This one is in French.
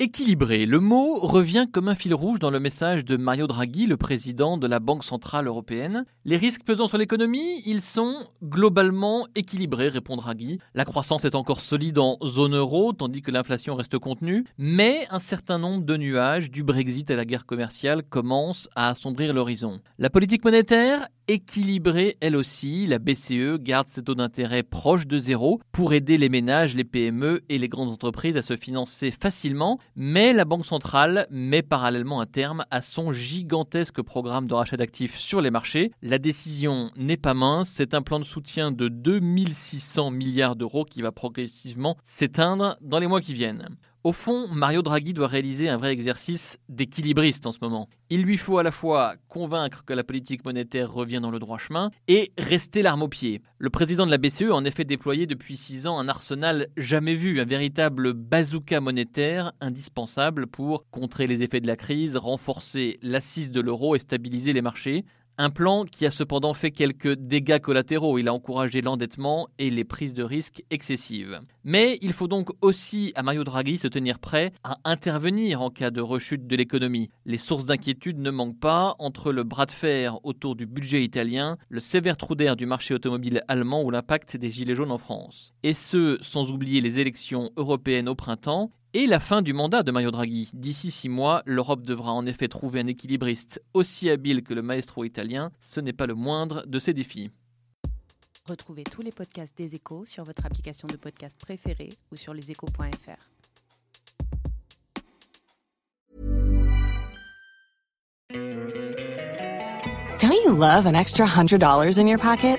Équilibré, le mot revient comme un fil rouge dans le message de Mario Draghi, le président de la Banque Centrale Européenne. Les risques pesant sur l'économie, ils sont globalement équilibrés, répond Draghi. La croissance est encore solide en zone euro, tandis que l'inflation reste contenue, mais un certain nombre de nuages, du Brexit à la guerre commerciale, commencent à assombrir l'horizon. La politique monétaire équilibrée elle aussi, la BCE garde ses taux d'intérêt proches de zéro pour aider les ménages, les PME et les grandes entreprises à se financer facilement, mais la Banque centrale met parallèlement un terme à son gigantesque programme de rachat d'actifs sur les marchés. La décision n'est pas mince, c'est un plan de soutien de 2600 milliards d'euros qui va progressivement s'éteindre dans les mois qui viennent. Au fond, Mario Draghi doit réaliser un vrai exercice d'équilibriste en ce moment. Il lui faut à la fois convaincre que la politique monétaire revient dans le droit chemin et rester l'arme au pied. Le président de la BCE a en effet déployé depuis six ans un arsenal jamais vu, un véritable bazooka monétaire indispensable pour contrer les effets de la crise, renforcer l'assise de l'euro et stabiliser les marchés. Un plan qui a cependant fait quelques dégâts collatéraux. Il a encouragé l'endettement et les prises de risques excessives. Mais il faut donc aussi à Mario Draghi se tenir prêt à intervenir en cas de rechute de l'économie. Les sources d'inquiétude ne manquent pas entre le bras de fer autour du budget italien, le sévère trou d'air du marché automobile allemand ou l'impact des gilets jaunes en France. Et ce, sans oublier les élections européennes au printemps et la fin du mandat de Mario Draghi. D'ici six mois, l'Europe devra en effet trouver un équilibriste aussi habile que le maestro italien. Ce n'est pas le moindre de ses défis. Retrouvez tous les podcasts des échos sur votre application de podcast préférée ou sur leséchos.fr. Don't you love an extra $100 in your pocket?